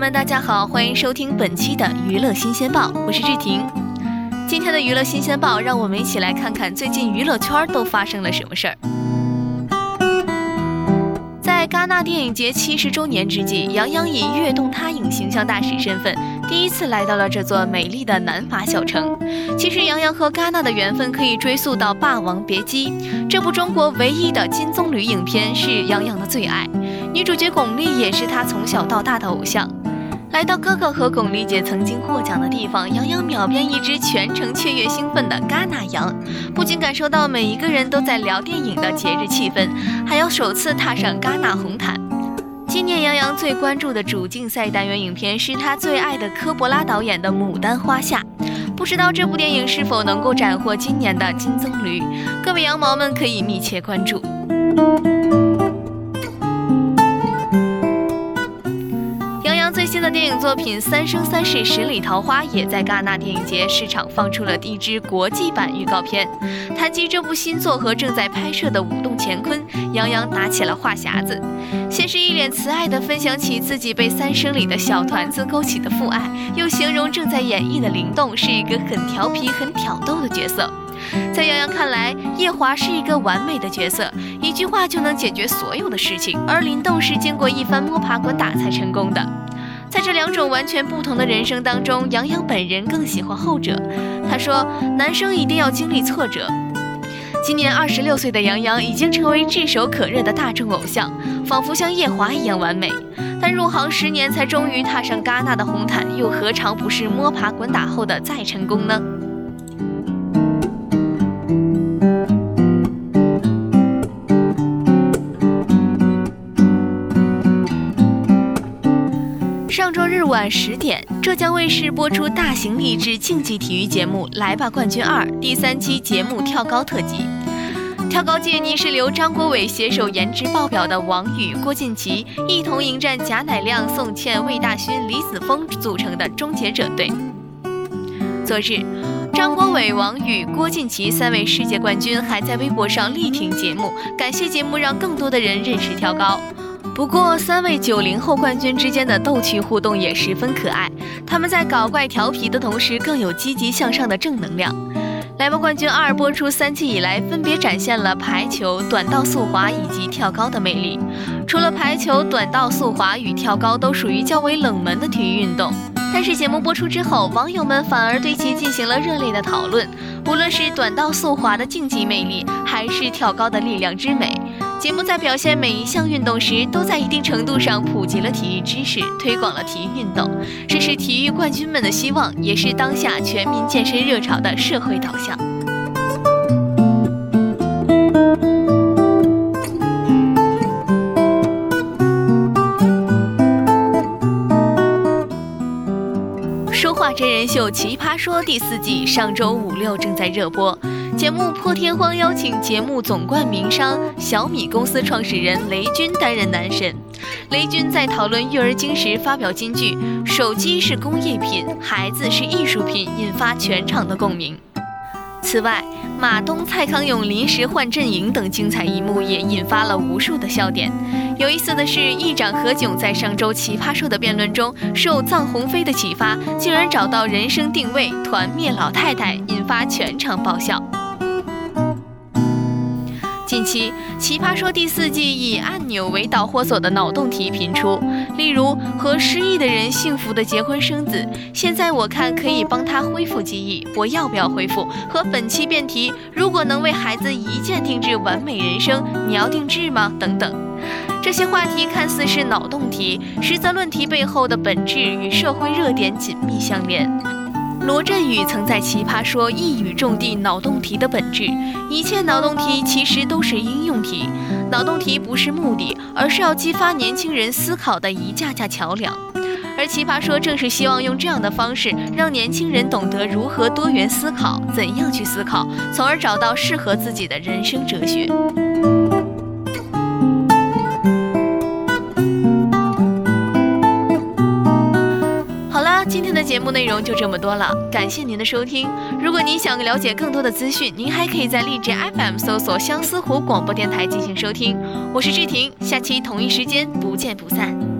们，大家好，欢迎收听本期的娱乐新鲜报，我是志婷。今天的娱乐新鲜报，让我们一起来看看最近娱乐圈都发生了什么事儿。在戛纳电影节七十周年之际，杨洋以跃动他影形象大使身份，第一次来到了这座美丽的南法小城。其实，杨洋和戛纳的缘分可以追溯到《霸王别姬》这部中国唯一的金棕榈影片，是杨洋的最爱。女主角巩俐也是他从小到大的偶像。来到哥哥和巩俐姐曾经获奖的地方，杨洋秒变一只全程雀跃兴奋的戛纳羊，不仅感受到每一个人都在聊电影的节日气氛，还要首次踏上戛纳红毯。今年杨洋最关注的主竞赛单元影片是他最爱的科博拉导演的《牡丹花下》，不知道这部电影是否能够斩获今年的金棕榈？各位羊毛们可以密切关注。电影作品《三生三世十里桃花》也在戛纳电影节市场放出了一支国际版预告片。谈及这部新作和正在拍摄的《舞动乾坤》，杨洋打起了话匣子，先是一脸慈爱地分享起自己被三生里的小团子勾起的父爱，又形容正在演绎的灵动是一个很调皮、很挑逗的角色。在杨洋看来，夜华是一个完美的角色，一句话就能解决所有的事情，而林动是经过一番摸爬滚打才成功的。在这两种完全不同的人生当中，杨洋本人更喜欢后者。他说：“男生一定要经历挫折。”今年二十六岁的杨洋已经成为炙手可热的大众偶像，仿佛像夜华一样完美。但入行十年才终于踏上戛纳的红毯，又何尝不是摸爬滚打后的再成功呢？上周日晚十点，浙江卫视播出大型励志竞技体育节目《来吧冠军二》第三期节目跳高特辑。跳高界泥石流张国伟携手颜值爆表的王宇、郭靖琪一同迎战贾乃亮、宋茜、魏大勋、李子峰组成的终结者队。昨日，张国伟、王宇、郭靖琪三位世界冠军还在微博上力挺节目，感谢节目让更多的人认识跳高。不过，三位九零后冠军之间的逗趣互动也十分可爱。他们在搞怪调皮的同时，更有积极向上的正能量。来吧冠军二播出三季以来，分别展现了排球、短道速滑以及跳高的魅力。除了排球、短道速滑与跳高都属于较为冷门的体育运动，但是节目播出之后，网友们反而对其进行了热烈的讨论。无论是短道速滑的竞技魅力，还是跳高的力量之美。节目在表现每一项运动时，都在一定程度上普及了体育知识，推广了体育运动，这是体育冠军们的希望，也是当下全民健身热潮的社会导向。说话真人秀《奇葩说》第四季上周五六正在热播。节目破天荒邀请节目总冠名商小米公司创始人雷军担任男神。雷军在讨论育儿经时发表金句：“手机是工业品，孩子是艺术品”，引发全场的共鸣。此外，马东、蔡康永临时换阵营等精彩一幕也引发了无数的笑点。有意思的是，议长何炅在上周奇葩说的辩论中，受臧鸿飞的启发，竟然找到人生定位“团灭老太太”，引发全场爆笑。近期，《奇葩说》第四季以按钮为导火索的脑洞题频出，例如和失忆的人幸福的结婚生子，现在我看可以帮他恢复记忆，我要不要恢复？和本期辩题，如果能为孩子一键定制完美人生，你要定制吗？等等，这些话题看似是脑洞题，实则论题背后的本质与社会热点紧密相连。罗振宇曾在《奇葩说》一语中的脑洞题的本质：一切脑洞题其实都是应用题，脑洞题不是目的，而是要激发年轻人思考的一架架桥梁。而《奇葩说》正是希望用这样的方式，让年轻人懂得如何多元思考，怎样去思考，从而找到适合自己的人生哲学。目内容就这么多了，感谢您的收听。如果您想了解更多的资讯，您还可以在荔枝 FM 搜索相思湖广播电台进行收听。我是志婷，下期同一时间不见不散。